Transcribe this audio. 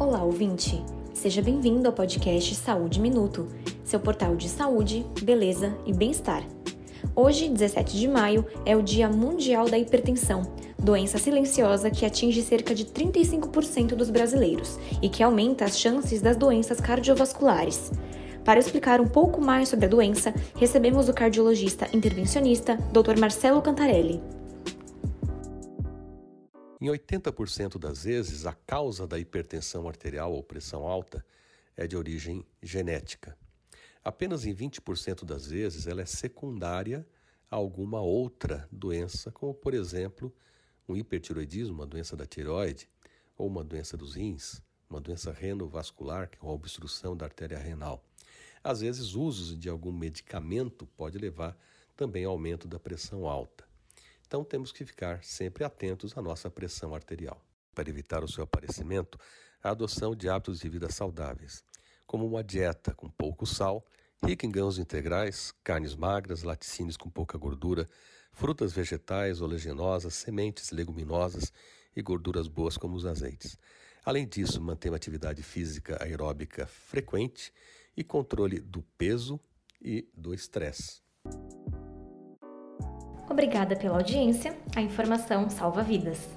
Olá, ouvinte! Seja bem-vindo ao podcast Saúde Minuto, seu portal de saúde, beleza e bem-estar. Hoje, 17 de maio, é o Dia Mundial da Hipertensão, doença silenciosa que atinge cerca de 35% dos brasileiros e que aumenta as chances das doenças cardiovasculares. Para explicar um pouco mais sobre a doença, recebemos o cardiologista intervencionista Dr. Marcelo Cantarelli. Em 80% das vezes, a causa da hipertensão arterial ou pressão alta é de origem genética. Apenas em 20% das vezes ela é secundária a alguma outra doença, como por exemplo um hipertiroidismo, uma doença da tireoide, ou uma doença dos rins, uma doença renovascular, que é uma obstrução da artéria renal. Às vezes, usos de algum medicamento pode levar também ao aumento da pressão alta. Então temos que ficar sempre atentos à nossa pressão arterial. Para evitar o seu aparecimento, a adoção de hábitos de vida saudáveis, como uma dieta com pouco sal, rica em grãos integrais, carnes magras, laticínios com pouca gordura, frutas vegetais oleaginosas, sementes leguminosas e gorduras boas como os azeites. Além disso, manter uma atividade física aeróbica frequente e controle do peso e do estresse. Obrigada pela audiência. A informação salva vidas.